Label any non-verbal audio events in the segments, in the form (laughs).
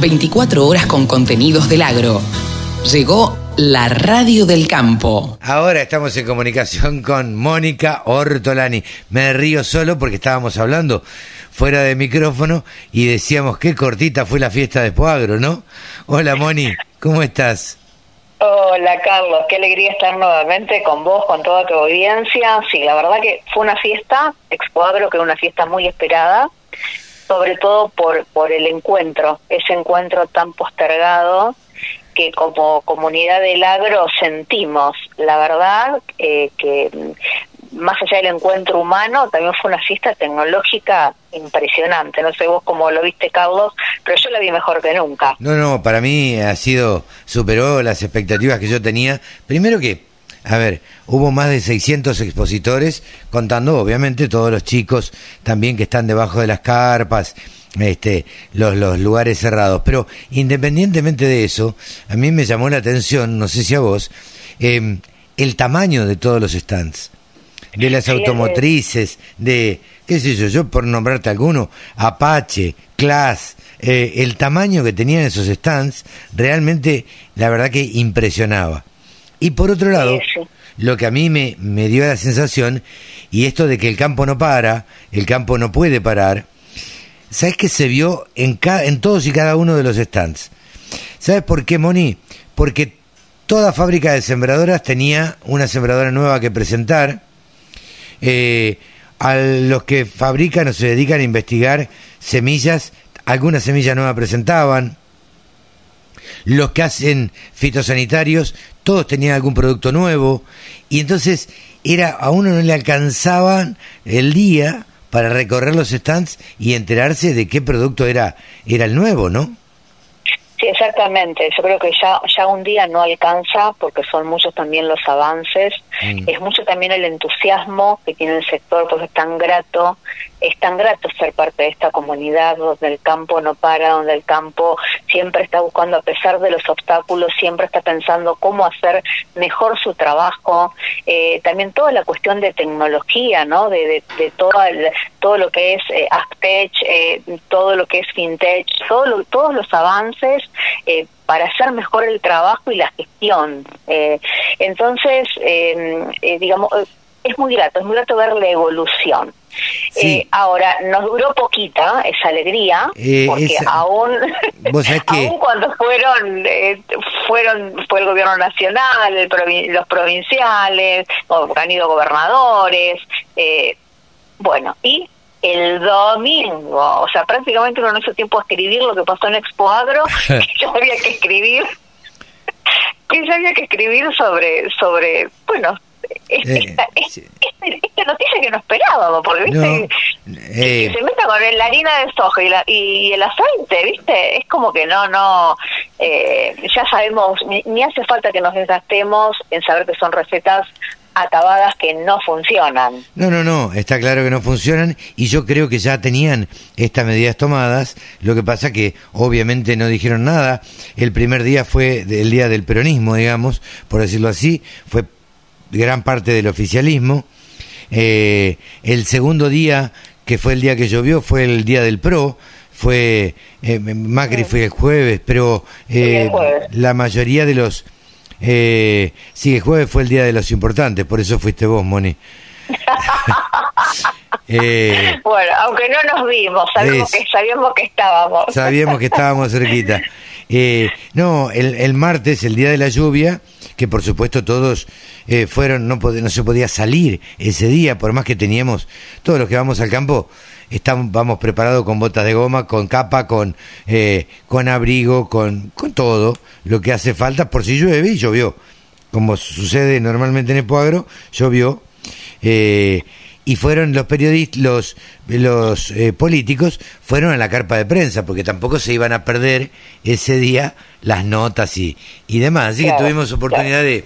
24 horas con contenidos del agro. Llegó la radio del campo. Ahora estamos en comunicación con Mónica Ortolani. Me río solo porque estábamos hablando fuera de micrófono y decíamos qué cortita fue la fiesta de Poagro, ¿no? Hola Moni, ¿cómo estás? Hola Carlos, qué alegría estar nuevamente con vos, con toda tu audiencia. Sí, la verdad que fue una fiesta, Expoagro, que es una fiesta muy esperada, sobre todo por, por el encuentro, ese encuentro tan postergado que como comunidad del agro sentimos, la verdad, eh, que más allá del encuentro humano, también fue una fiesta tecnológica impresionante. No sé vos cómo lo viste, Carlos, pero yo la vi mejor que nunca. No, no, para mí ha sido, superó las expectativas que yo tenía. Primero que, a ver, hubo más de 600 expositores, contando obviamente todos los chicos también que están debajo de las carpas, este, los, los lugares cerrados. Pero independientemente de eso, a mí me llamó la atención, no sé si a vos, eh, el tamaño de todos los stands de las automotrices, de, qué sé yo, yo por nombrarte alguno, Apache, Class, eh, el tamaño que tenían esos stands, realmente la verdad que impresionaba. Y por otro lado, lo que a mí me, me dio la sensación, y esto de que el campo no para, el campo no puede parar, ¿sabes qué se vio en, en todos y cada uno de los stands? ¿Sabes por qué, Moni? Porque toda fábrica de sembradoras tenía una sembradora nueva que presentar, eh, a los que fabrican o se dedican a investigar semillas, algunas semillas nuevas presentaban. Los que hacen fitosanitarios, todos tenían algún producto nuevo. Y entonces era a uno no le alcanzaban el día para recorrer los stands y enterarse de qué producto era, era el nuevo, ¿no? Sí, exactamente. Yo creo que ya, ya un día no alcanza porque son muchos también los avances. Mm. Es mucho también el entusiasmo que tiene el sector porque es tan grato, es tan grato ser parte de esta comunidad donde el campo no para, donde el campo siempre está buscando, a pesar de los obstáculos, siempre está pensando cómo hacer mejor su trabajo. Eh, también toda la cuestión de tecnología, ¿no? De, de, todo, todo lo que es eh, eh, todo lo que es FinTech, todo todos los avances eh, para hacer mejor el trabajo y la gestión. Eh, entonces, em, eh, digamos, es muy grato, es muy grato ver la evolución. ahora, nos duró poquita esa alegría, porque aún, (laughs) (laughs) aún cuando fueron, fueron fue el gobierno nacional, los provinciales, han ido gobernadores, bueno, y el domingo, o sea, prácticamente uno no hizo tiempo a escribir lo que pasó en Expo Agro, (laughs) que yo había que escribir, que yo había que escribir sobre, sobre, bueno, esta, eh, esta, noticia que no esperábamos, porque viste, eh, se meta con la harina de soja y, la, y, el aceite, viste, es como que no, no, eh, ya sabemos, ni, ni hace falta que nos desgastemos en saber que son recetas acabadas que no funcionan. No, no, no, está claro que no funcionan y yo creo que ya tenían estas medidas tomadas, lo que pasa que obviamente no dijeron nada. El primer día fue el día del peronismo, digamos, por decirlo así, fue gran parte del oficialismo. Eh, el segundo día, que fue el día que llovió, fue el día del PRO, fue eh, Macri fue el jueves, pero eh, la mayoría de los eh, sí, el jueves fue el día de los importantes, por eso fuiste vos, Moni. (laughs) Eh, bueno, aunque no nos vimos, sabíamos, que, sabíamos que estábamos. Sabíamos que estábamos cerquita. Eh, no, el, el, martes, el día de la lluvia, que por supuesto todos eh, fueron, no, no se podía salir ese día, por más que teníamos, todos los que vamos al campo, estamos, vamos preparados con botas de goma, con capa, con, eh, con abrigo, con, con todo lo que hace falta por si llueve y llovió. Como sucede normalmente en Epoagro, llovió. Eh, y fueron los periodistas, los, los eh, políticos, fueron a la carpa de prensa, porque tampoco se iban a perder ese día las notas y, y demás. Así que tuvimos oportunidad de,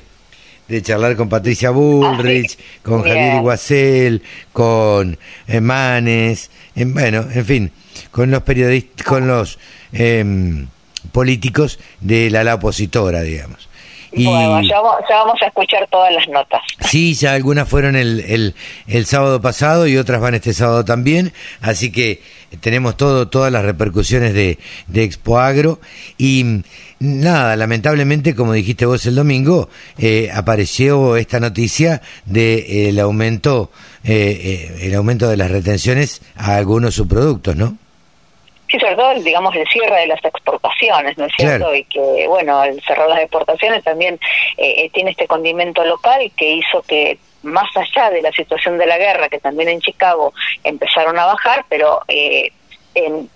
de charlar con Patricia Bullrich, (laughs) con Javier Iguacel, con Manes, en, bueno, en fin, con los periodistas, con los em, políticos de la ala opositora, digamos. Y, bueno, ya, vamos a escuchar todas las notas. Sí, ya algunas fueron el, el, el sábado pasado y otras van este sábado también, así que tenemos todo, todas las repercusiones de, de Expo Agro y nada, lamentablemente, como dijiste vos el domingo, eh, apareció esta noticia de el aumento, eh, el aumento de las retenciones a algunos subproductos, ¿no? Sí, sobre todo, digamos, el cierre de las exportaciones, ¿no es cierto? Y que, bueno, el cerrar las exportaciones también eh, eh, tiene este condimento local que hizo que más allá de la situación de la guerra, que también en Chicago empezaron a bajar, pero eh, en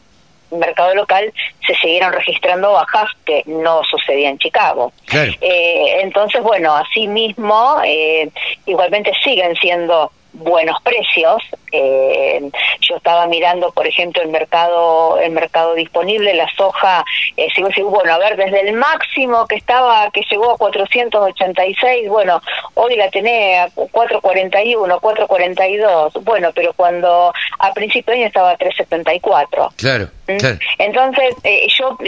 mercado local se siguieron registrando bajas que no sucedía en Chicago. Eh, entonces, bueno, asimismo, eh, igualmente siguen siendo buenos precios. Eh, yo estaba mirando, por ejemplo, el mercado el mercado disponible, la soja, eh, bueno, a ver, desde el máximo que estaba, que llegó a 486, bueno, hoy la tenés a 441, 442, bueno, pero cuando a principio de año estaba a 374. Claro, ¿Mm? Entonces, eh, yo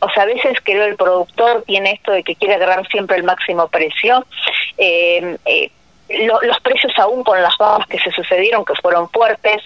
o sea, a veces creo el productor tiene esto de que quiere agarrar siempre el máximo precio. Eh, eh, los precios aún con las bajas que se sucedieron, que fueron fuertes,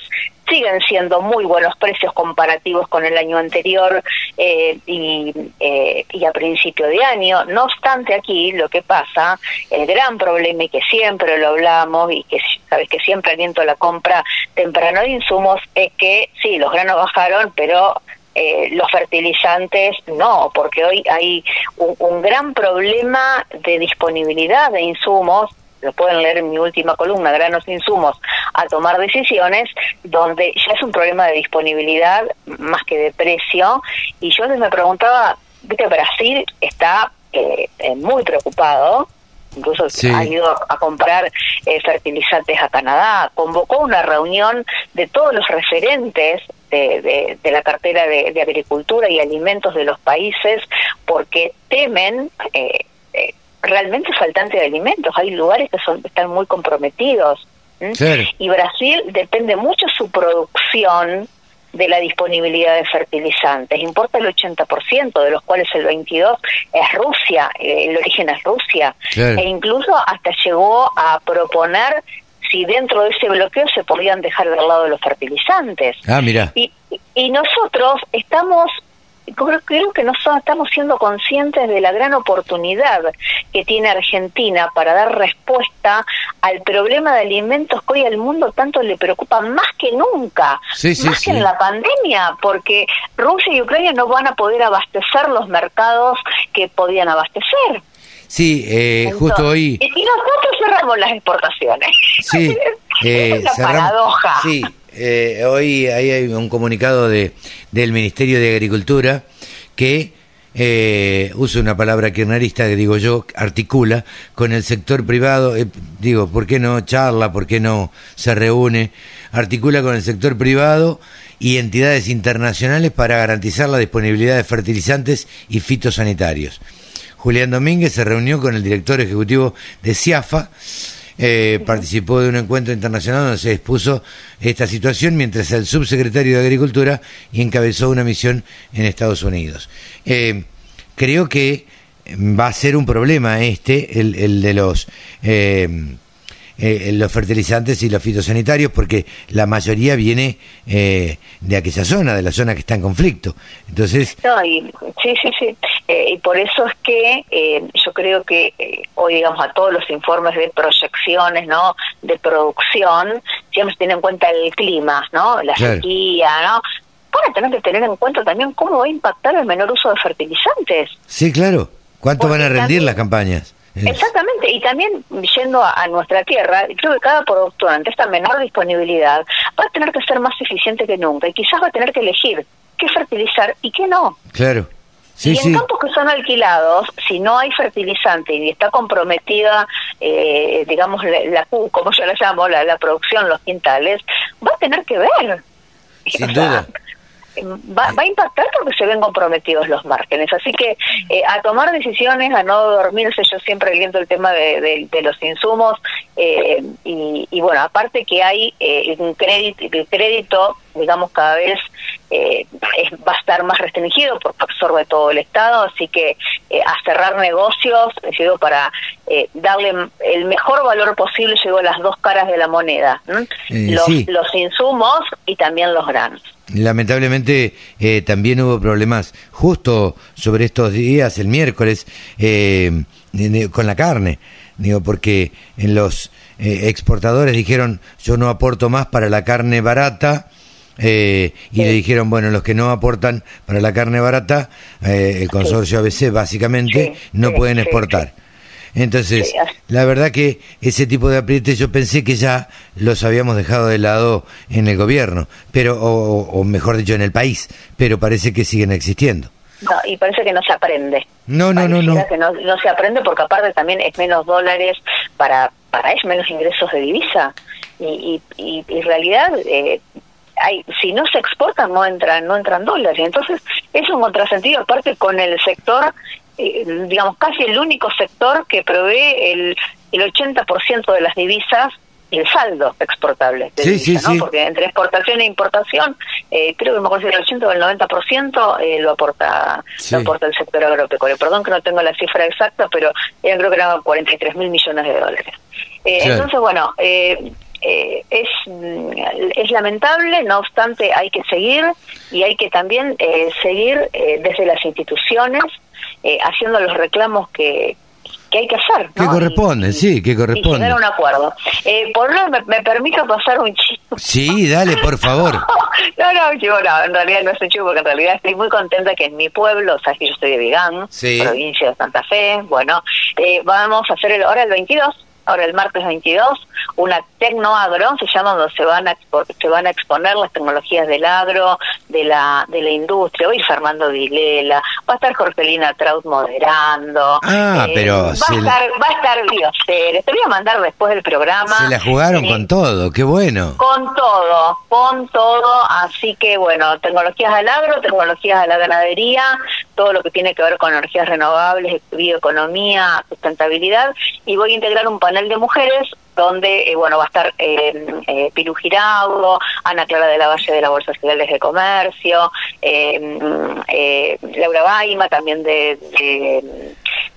siguen siendo muy buenos precios comparativos con el año anterior eh, y, eh, y a principio de año. No obstante, aquí lo que pasa, el gran problema y que siempre lo hablamos y que sabes que siempre aliento la compra temprano. De insumos es que sí, los granos bajaron, pero eh, los fertilizantes no, porque hoy hay un, gran problema de disponibilidad de insumos. Lo pueden leer en mi última columna, granos insumos, a tomar decisiones, donde ya es un problema de disponibilidad más que de precio. Y yo me preguntaba, viste, Brasil está eh, eh, muy preocupado, incluso ha ido a comprar eh, fertilizantes a Canadá, convocó una reunión de todos los referentes de, de, la cartera de, de, agricultura y alimentos de los países porque temen eh, realmente faltante de alimentos. Hay lugares que son están muy comprometidos. Y Brasil depende mucho su producción de la disponibilidad de fertilizantes. Importa el 80%, de los cuales el 22% es Rusia, eh, el origen es Rusia. E incluso hasta llegó a proponer si dentro de ese bloqueo se podían dejar de lado los fertilizantes. Ah, mira. Y, y nosotros estamos creo, creo que no estamos siendo conscientes de la gran oportunidad que tiene Argentina para dar respuesta al problema de alimentos que hoy al mundo tanto le preocupa más que nunca, más que en la pandemia, porque Rusia y Ucrania no van a poder abastecer los mercados que podían abastecer. Sí, eh, justo hoy... Y, nosotros cerramos las exportaciones. Sí, (laughs) es una paradoja. Sí, eh, hoy hay un comunicado de, del Ministerio de Agricultura que eh, uso una palabra kirchnerista que digo yo, articula con el sector privado, eh, digo, ¿por qué no charla? ¿Por qué no se reúne? Articula con el sector privado y entidades internacionales para garantizar la disponibilidad de fertilizantes y fitosanitarios. Julián Domínguez se reunió con el director ejecutivo de CIAFA eh, participó de un encuentro internacional donde se expuso esta situación mientras el subsecretario de Agricultura encabezó una misión en Estados Unidos. Eh, creo que va a ser un problema este, el, el de los... Eh, eh, los fertilizantes y los fitosanitarios porque la mayoría viene eh, de aquella zona, de la zona que está en conflicto. Entonces... sí, sí, sí. Eh, y por eso es que yo creo que hoy, digamos, a todos los informes de proyecciones, ¿no? De producción, siempre se tiene en cuenta el clima, ¿no? La sequía, ¿no? Para tener que tener en cuenta también cómo va a impactar el menor uso de fertilizantes. Sí, claro. ¿Cuánto van a rendir las campañas? Exactamente, y también yendo a, nuestra tierra, creo que cada productor ante esta menor disponibilidad va a tener que ser más eficiente que nunca y quizás va a tener que elegir qué fertilizar y qué no. Claro. y en campos que son alquilados, si no hay fertilizante y está comprometida, eh, digamos, la, como yo la llamo, la, la producción, los quintales, va a tener que ver. Sin duda va, va, a impactar porque se ven comprometidos los márgenes. Así que eh, a tomar decisiones, a no dormirse, yo siempre viendo el tema de, los insumos eh, y, y, bueno, aparte que hay eh, un crédito, el crédito, digamos, cada vez eh, va a estar más restringido porque absorbe todo el Estado, así que a cerrar negocios, decido para eh, darle el mejor valor posible, llegó las dos caras de la moneda, los, los insumos y también los granos. Lamentablemente también hubo problemas justo sobre estos días, el miércoles, con la carne. Digo, porque en los exportadores dijeron, yo no aporto más para la carne barata, eh, y le dijeron, bueno, los que no aportan para la carne barata, eh, el consorcio ABC básicamente, no pueden exportar. Entonces, la verdad que ese tipo de aprietes yo pensé que ya los habíamos dejado de lado en el gobierno, pero o, mejor dicho en el país, pero parece que siguen existiendo. No, y parece que no se aprende. No, no, no, no. Que no, se aprende porque aparte también es menos dólares para para es menos ingresos de divisa y, y, y, en realidad eh, si no se exportan no entran no entran dólares entonces es un contrasentido aparte con el sector eh, digamos casi el único sector que provee el el 80% de las divisas y el saldo exportable de divisa, ¿no? porque entre exportación e importación eh, creo que me acuerdo si el 80 o el 90% eh, lo aporta lo aporta el sector agropecuario. Perdón que no tengo la cifra exacta pero yo creo que eran 43 mil millones de dólares. Entonces bueno eh, eh, es, mm, es lamentable, no obstante hay que seguir y hay que también eh, seguir eh, desde las instituciones haciendo los reclamos que, que hay que hacer. Que corresponde, sí, que corresponde. Y llegar un acuerdo. por lo me, me, permito pasar un chivo. Sí, dale, por favor. (laughs) no, no, chivo, no, en realidad no es un chivo, porque en realidad estoy muy contenta que en mi pueblo, o sea, que yo estoy de Vigán, provincia de Santa Fe, bueno, vamos a hacer el, ahora el 22 ahora el martes 22, una Tecnoagro, se llama donde se van a se van a exponer las tecnologías del agro, de la de la industria. Hoy Fernando Vilela, va a estar Jorgelina Traut moderando. Ah, eh, pero va, a estar, va a estar Te voy a mandar después del programa. Se la jugaron con todo, qué bueno. Con todo, con todo. Así que bueno, tecnologías del agro, tecnologías de la ganadería, todo lo que tiene que ver con energías renovables, bioeconomía, sustentabilidad. Y voy a integrar un panel de mujeres donde eh, bueno va a estar eh, eh, Piru Giraudo, Ana Clara de la Valle de la Bolsa Federales de Comercio, eh, mm, eh, Laura Baima también de, de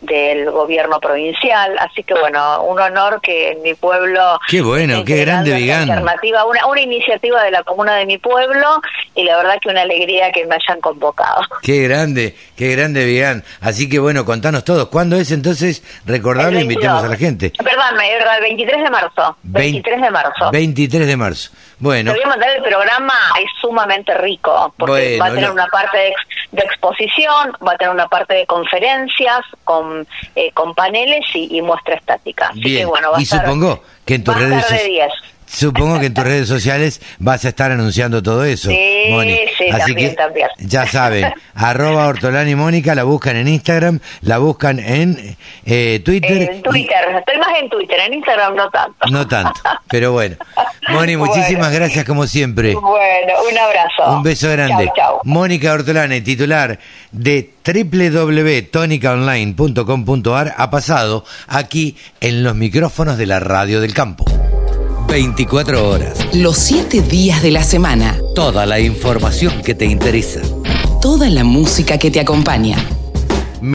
del gobierno provincial. Así que bueno, un honor que en mi pueblo... Qué bueno, qué grande Vigán. Alternativa, una, una iniciativa de la comuna de mi pueblo y la verdad que una alegría que me hayan convocado. Qué grande, qué grande Vigán. Así que bueno, contanos todos. ¿Cuándo es entonces? Recordarlo, invitemos a la gente. Perdón, el 23 de marzo. 23 de marzo. 23 de marzo. Bueno. Te voy a mandar el programa, es sumamente rico, porque va a tener una parte de, de, exposición, va a tener una parte de conferencias con, eh, con paneles y, muestra estática. Bien. y supongo que en tus redes Supongo que en tus redes sociales vas a estar anunciando todo eso, sí, Moni. Sí, Así que ya saben, (laughs) arroba Ortolani Mónica, la buscan en Instagram, la buscan en eh, Twitter. En Twitter, estoy más en Twitter, en Instagram no tanto. No tanto, (laughs) pero bueno. Moni, (laughs) muchísimas gracias como siempre. Bueno, un abrazo. Un beso grande. Mónica Ortolani, titular de www.tonicaonline.com.ar, ha pasado aquí en los micrófonos de la Radio del Campo. 24 horas. Los 7 días de la semana. Toda la información que te interesa. Toda la música que te acompaña.